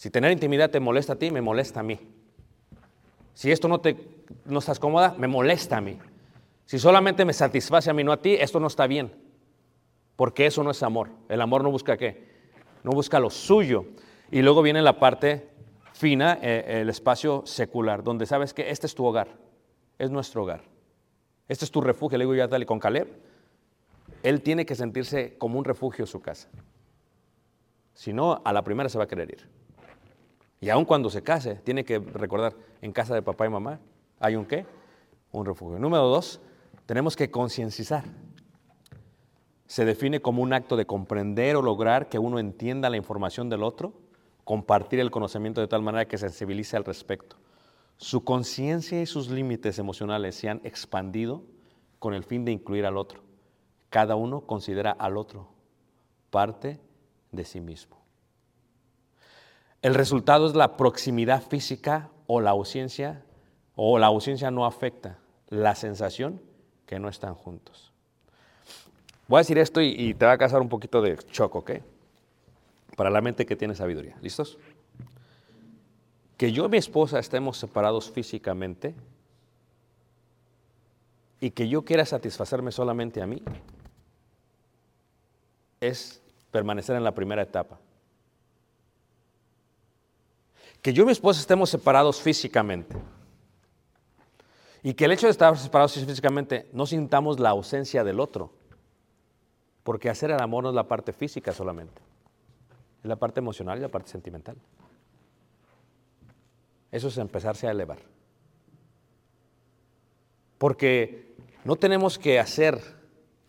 Si tener intimidad te molesta a ti, me molesta a mí. Si esto no, te, no estás cómoda, me molesta a mí. Si solamente me satisface a mí, no a ti, esto no está bien. Porque eso no es amor. El amor no busca qué? no busca lo suyo. Y luego viene la parte fina, eh, el espacio secular, donde sabes que este es tu hogar, es nuestro hogar. Este es tu refugio, le digo yo a Dale con Caleb. Él tiene que sentirse como un refugio en su casa. Si no, a la primera se va a querer ir. Y aun cuando se case, tiene que recordar, en casa de papá y mamá hay un qué? Un refugio. Número dos, tenemos que concienciar. se define como un acto de comprender o lograr que uno entienda la información del otro, compartir el conocimiento de tal manera que sensibilice al respecto. Su conciencia y sus límites emocionales se han expandido con el fin de incluir al otro. Cada uno considera al otro parte de sí mismo. El resultado es la proximidad física o la ausencia, o la ausencia no afecta la sensación que no están juntos. Voy a decir esto y, te va a causar un poquito de shock, ¿ok? Para la mente que tiene sabiduría. ¿Listos? Que yo y mi esposa estemos separados físicamente y que yo quiera satisfacerme solamente a mí es permanecer en la primera etapa. Que yo y mi esposa estemos separados físicamente y que el hecho de estar separados físicamente no sintamos la ausencia del otro, porque hacer el amor no es la parte física solamente, es la parte emocional y la parte sentimental. Eso es empezarse a elevar. Porque no tenemos que hacer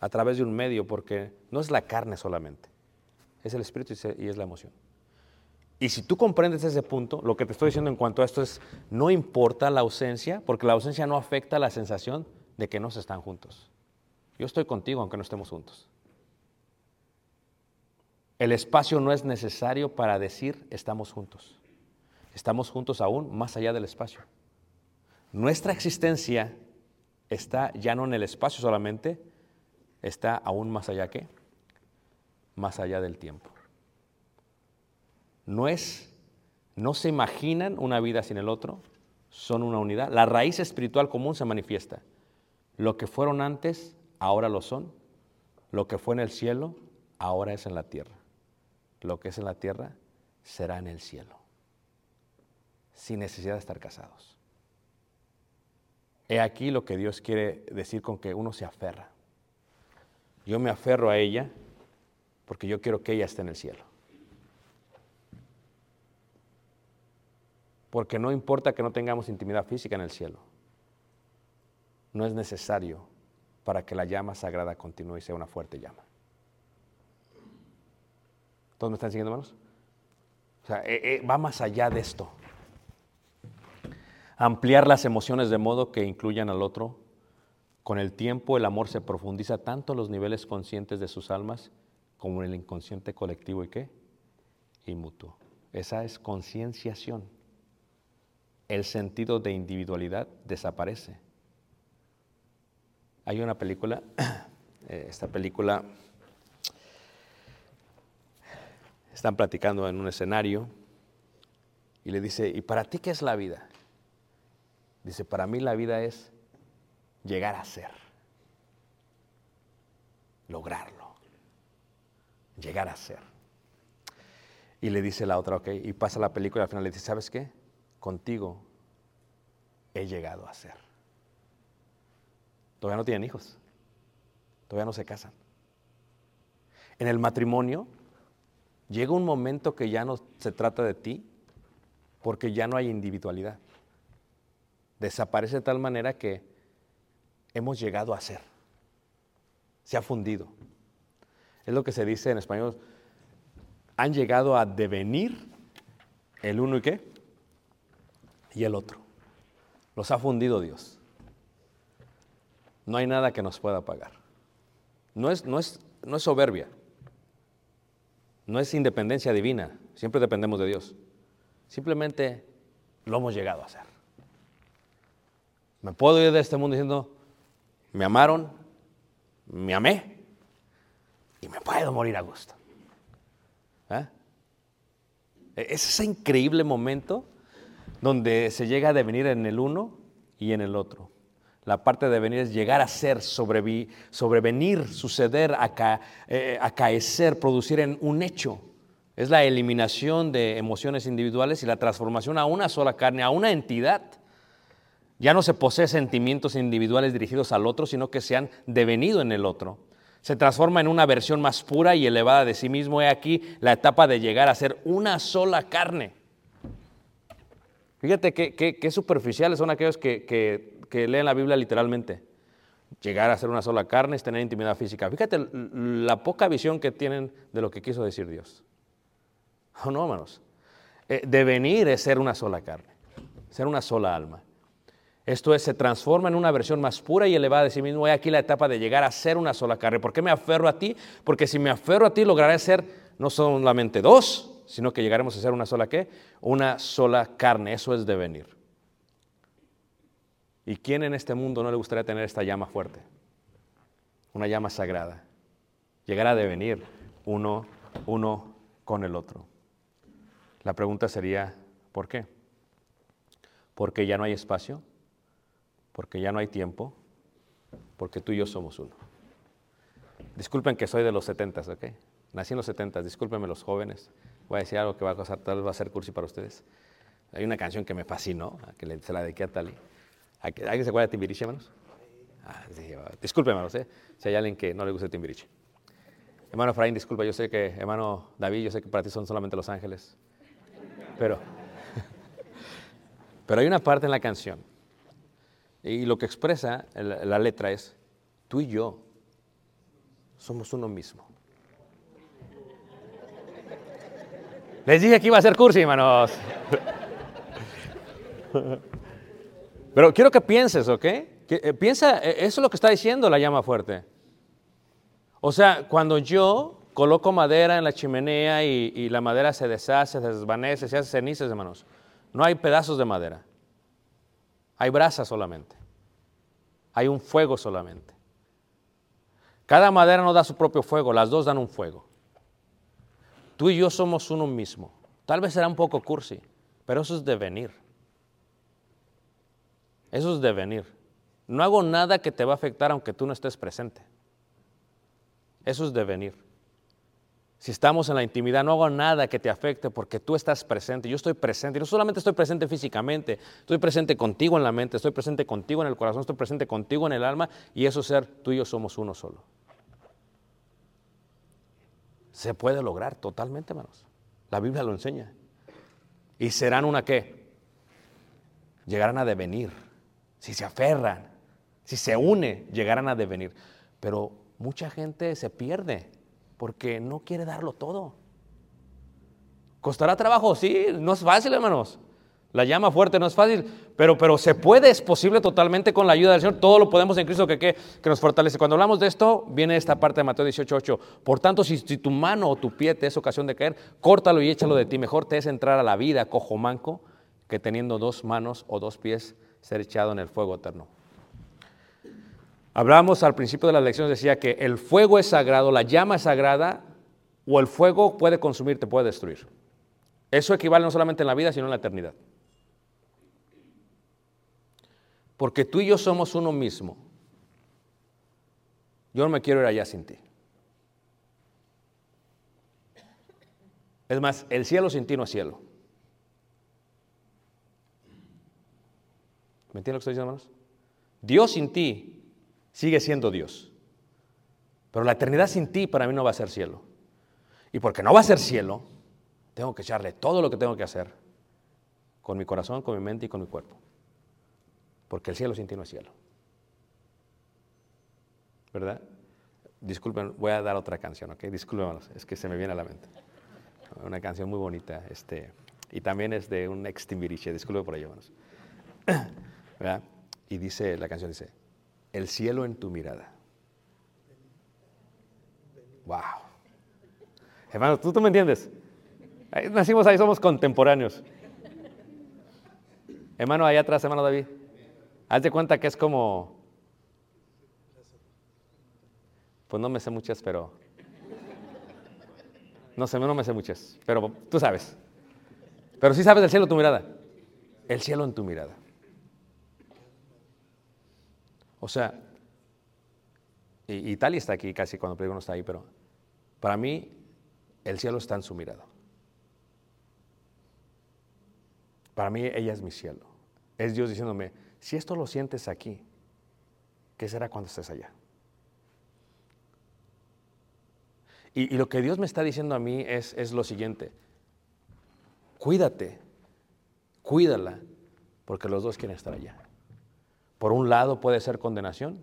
a través de un medio, porque no es la carne solamente, es el espíritu y es la emoción. Y si tú comprendes ese punto, lo que te estoy diciendo en cuanto a esto es, no importa la ausencia, porque la ausencia no afecta la sensación de que no se están juntos. Yo estoy contigo aunque no estemos juntos. El espacio no es necesario para decir estamos juntos. Estamos juntos aún más allá del espacio. Nuestra existencia está ya no en el espacio solamente, está aún más allá que, más allá del tiempo. No es, no se imaginan una vida sin el otro, son una unidad. La raíz espiritual común se manifiesta. Lo que fueron antes, ahora lo son. Lo que fue en el cielo, ahora es en la tierra. Lo que es en la tierra, será en el cielo. Sin necesidad de estar casados. He aquí lo que Dios quiere decir con que uno se aferra. Yo me aferro a ella porque yo quiero que ella esté en el cielo. Porque no importa que no tengamos intimidad física en el cielo. No es necesario para que la llama sagrada continúe y sea una fuerte llama. ¿Todos me están siguiendo, hermanos? O sea, eh, eh, va más allá de esto. Ampliar las emociones de modo que incluyan al otro. Con el tiempo el amor se profundiza tanto en los niveles conscientes de sus almas como en el inconsciente colectivo y qué? Y mutuo. Esa es concienciación el sentido de individualidad desaparece. Hay una película, eh, esta película, están platicando en un escenario y le dice, ¿y para ti qué es la vida? Dice, para mí la vida es llegar a ser, lograrlo, llegar a ser. Y le dice la otra, ok, y pasa la película y al final le dice, ¿sabes qué? Contigo he llegado a ser. Todavía no tienen hijos, todavía no se casan. En el matrimonio llega un momento que ya no se trata de ti porque ya no hay individualidad. Desaparece de tal manera que hemos llegado a ser. Se ha fundido. Es lo que se dice en español. Han llegado a devenir el uno y qué? Y el otro. Los ha fundido Dios. No hay nada que nos pueda pagar. No es, no es, no es soberbia. No es independencia divina. Siempre dependemos de Dios. Simplemente lo hemos llegado a hacer. Me puedo ir de este mundo diciendo, me amaron, me amé y me puedo morir a gusto. ¿Eh? Es ese increíble momento donde se llega a devenir en el uno y en el otro. La parte de venir es llegar a ser, sobrevenir, suceder, eh, acaecer, producir en un hecho. Es la eliminación de emociones individuales y la transformación a una sola carne, a una entidad. Ya no se posee sentimientos individuales dirigidos al otro, sino que se han devenido en el otro. Se transforma en una versión más pura y elevada de sí mismo. He aquí la etapa de llegar a ser una sola carne. Fíjate qué, superficiales son aquellos que, leen la Biblia literalmente. llegar a ser una sola carne es tener intimidad física. Fíjate la poca visión que tienen de lo que quiso decir Dios. ¿O no, hermanos? Eh, devenir es ser una sola carne, ser una sola alma. Esto es, se transforma en una versión más pura y elevada de sí mismo. Hay aquí la etapa de llegar a ser una sola carne. ¿Por qué me aferro a ti? Porque si me aferro a ti, lograré ser no solamente dos, sino que llegaremos a ser una sola qué? Una sola carne. Eso es devenir. ¿Y quién en este mundo no le gustaría tener esta llama fuerte? Una llama sagrada. Llegar a devenir uno, uno con el otro. La pregunta sería, ¿por qué? Porque ya no hay espacio, porque ya no hay tiempo, porque tú y yo somos uno. Disculpen que soy de los 70, ¿ok? Nací en los 70, discúlpenme los jóvenes. Voy a decir algo que va a costar, tal vez va a ser cursi para ustedes. Hay una canción que me fascinó, que le- se la dediqué a Tali. ¿Alguien se acuerda de Timbiriche, hermanos? Ah, sí, disculpen, hermanos, ¿eh? si hay alguien que no le gusta Timbiriche. Hermano Efraín, disculpa, yo sé que, hermano David, yo sé que para ti son solamente los ángeles. Pero, pero hay una parte en la canción, y lo que expresa la letra es, tú y yo somos uno mismo. Les dije que iba a ser cursi, hermanos. Pero quiero que pienses, ¿ok? Que, eh, piensa, eh, eso es lo que está diciendo la llama fuerte. O sea, cuando yo coloco madera en la chimenea y, la madera se deshace, se desvanece, se hace cenizas, hermanos, no hay pedazos de madera. Hay brasa solamente. Hay un fuego solamente. Cada madera no da su propio fuego, las dos dan un fuego. Tú y yo somos uno mismo. Tal vez será un poco cursi, pero eso es devenir. Eso es devenir. No hago nada que te va a afectar aunque tú no estés presente. Eso es devenir. Si estamos en la intimidad, no hago nada que te afecte porque tú estás presente. Yo estoy presente. Y no solamente estoy presente físicamente, estoy presente contigo en la mente, estoy presente contigo en el corazón, estoy presente contigo en el alma. Y eso es ser tú y yo somos uno solo. Se puede lograr totalmente, hermanos. La Biblia lo enseña. ¿Y serán una qué? Llegarán a devenir. Si se aferran, si se une, llegarán a devenir. Pero mucha gente se pierde porque no quiere darlo todo. ¿Costará trabajo? Sí, no es fácil, hermanos. La llama fuerte no es fácil, pero, pero se puede, es posible totalmente con la ayuda del Señor. Todo lo podemos en Cristo que, que, nos fortalece. Cuando hablamos de esto, viene esta parte de Mateo 18:8. Por tanto, si, si tu mano o tu pie te es ocasión de caer, córtalo y échalo de ti. Mejor te es entrar a la vida cojo manco que teniendo dos manos o dos pies ser echado en el fuego eterno. Hablamos al principio de las lecciones, decía que el fuego es sagrado, la llama es sagrada, o el fuego puede consumirte, puede destruir. Eso equivale no solamente en la vida, sino en la eternidad. Porque tú y yo somos uno mismo. Yo no me quiero ir allá sin ti. Es más, el cielo sin ti no es cielo. ¿Me entienden lo que estoy diciendo, hermanos? Dios sin ti sigue siendo Dios. Pero la eternidad sin ti para mí no va a ser cielo. Y porque no va a ser cielo, tengo que echarle todo lo que tengo que hacer con mi corazón, con mi mente y con mi cuerpo. Porque el cielo sin ti no es cielo. ¿Verdad? Disculpen, voy a dar otra canción, ¿ok? Disculpen, hermanos, es que se me viene a la mente. Una canción muy bonita, este, y también es de un ex Timbiriche, disculpen por ello, hermanos. ¿verdad? Y dice, la canción dice, el cielo en tu mirada. Wow. Hermano, ¿tú, tú me entiendes? Nacimos ahí, somos contemporáneos. Hermano, allá atrás, hermano David. Haz de cuenta que es como... Pues no me sé muchas, pero... No sé, no me sé muchas, pero tú sabes. Pero sí sabes del cielo tu mirada. El cielo en tu mirada. O sea, y, y Tali está aquí casi cuando predico no está ahí, pero para mí el cielo está en su mirada. Para mí ella es mi cielo. Es Dios diciéndome, si esto lo sientes aquí, ¿qué será cuando estés allá? Y, lo que Dios me está diciendo a mí es, es lo siguiente, cuídate, cuídala, porque los dos quieren estar allá. Por un lado puede ser condenación,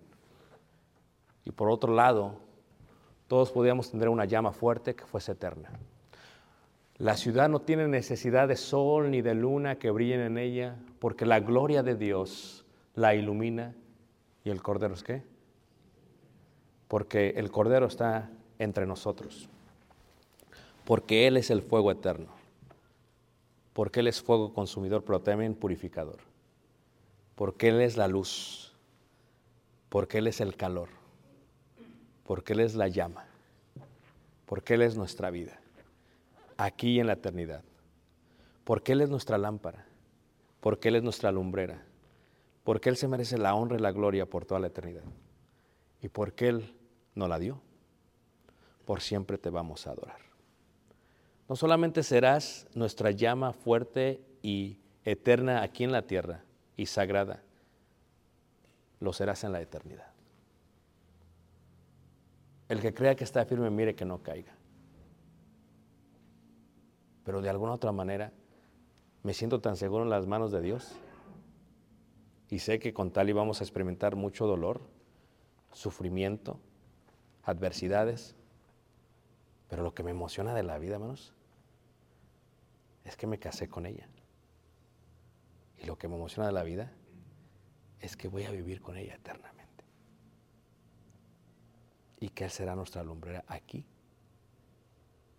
Y por otro lado, todos podíamos tener una llama fuerte que fuese eterna. La ciudad no tiene necesidad de sol ni de luna que brillen en ella, porque la gloria de Dios la ilumina. ¿Y el Cordero es qué? Porque el Cordero está entre nosotros. Porque Él es el fuego eterno. Porque Él es fuego consumidor, pero también purificador. Porque Él es la luz. Porque Él es el calor. Porque Él es la llama. Porque Él es nuestra vida aquí y en la eternidad. Porque Él es nuestra lámpara, porque Él es nuestra lumbrera, porque Él se merece la honra y la gloria por toda la eternidad. Y porque Él nos la dio, por siempre te vamos a adorar. No solamente serás nuestra llama fuerte y eterna aquí en la tierra y sagrada, lo serás en la eternidad. El que crea que está firme, mire que no caiga pero de alguna otra manera me siento tan seguro en las manos de Dios. Y sé que con tal íbamos a experimentar mucho dolor, sufrimiento, adversidades. Pero lo que me emociona de la vida, hermanos, es que me casé con ella. Y lo que me emociona de la vida es que voy a vivir con ella eternamente. Y que Él será nuestra lumbrera aquí.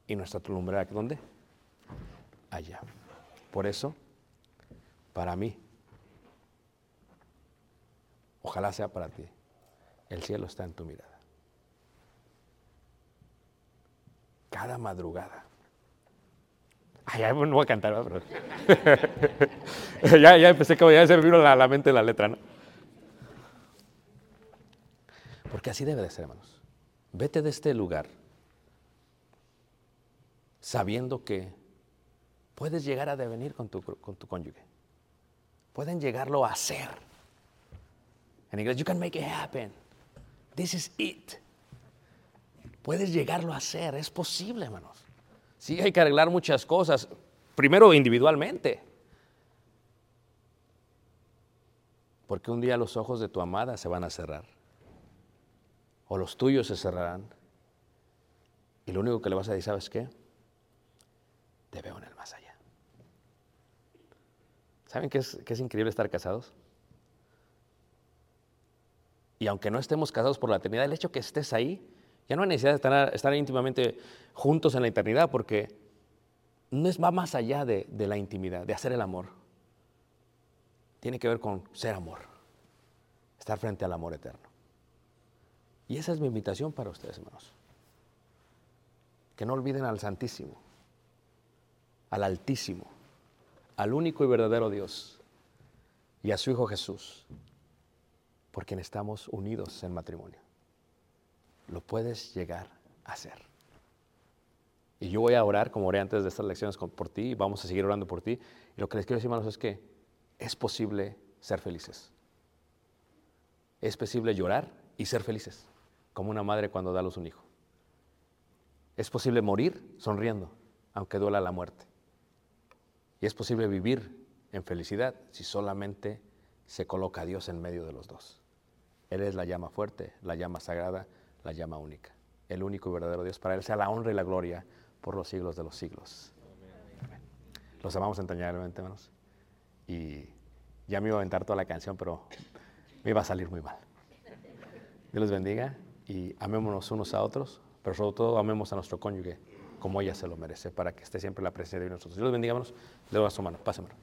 ¿Y nuestra lumbrera dónde? Allá. Por eso, para mí, ojalá sea para ti, el cielo está en tu mirada. Cada madrugada. Ay, ya no voy a cantar, pero... ya, ya empecé, como ya se me vino a la mente la letra, ¿no? Porque así debe de ser, hermanos. Vete de este lugar sabiendo que puedes llegar a devenir con tu, con tu cónyuge. Pueden llegarlo a hacer. En inglés, you can make it happen. This is it. Puedes llegarlo a hacer, es posible, hermanos. Sí, hay que arreglar muchas cosas. Primero individualmente. Porque un día los ojos de tu amada se van a cerrar. O los tuyos se cerrarán. Y lo único que le vas a decir, ¿sabes qué? Te veo en el. ¿Saben qué es, es increíble estar casados? Y aunque no estemos casados por la eternidad, el hecho que estés ahí, ya no hay necesidad de estar, estar íntimamente juntos en la eternidad, porque no es, va más allá de, de la intimidad, de hacer el amor. Tiene que ver con ser amor, estar frente al amor eterno. Y esa es mi invitación para ustedes, hermanos. Que no olviden al Santísimo, al Altísimo al único y verdadero Dios y a su Hijo Jesús, por quien estamos unidos en matrimonio. Lo puedes llegar a hacer. Y yo voy a orar, como oré antes de estas lecciones, por ti, y vamos a seguir orando por ti. Y lo que les quiero decir, hermanos, es que es posible ser felices. Es posible llorar y ser felices, como una madre cuando da a luz un hijo. Es posible morir sonriendo, aunque duela la muerte. Y es posible vivir en felicidad si solamente se coloca a Dios en medio de los dos. Él es la llama fuerte, la llama sagrada, la llama única. El único y verdadero Dios. Para Él sea la honra y la gloria por los siglos de los siglos. Los amamos entrañablemente, hermanos. Y ya me iba a aventar toda la canción, pero me iba a salir muy mal. Dios les bendiga y amémonos unos a otros, pero sobre todo amemos a nuestro cónyuge como ella se lo merece, para que esté siempre la presencia de nosotros. Dios bendiga, hermanos. Le doy a su mano. Pásenmelo.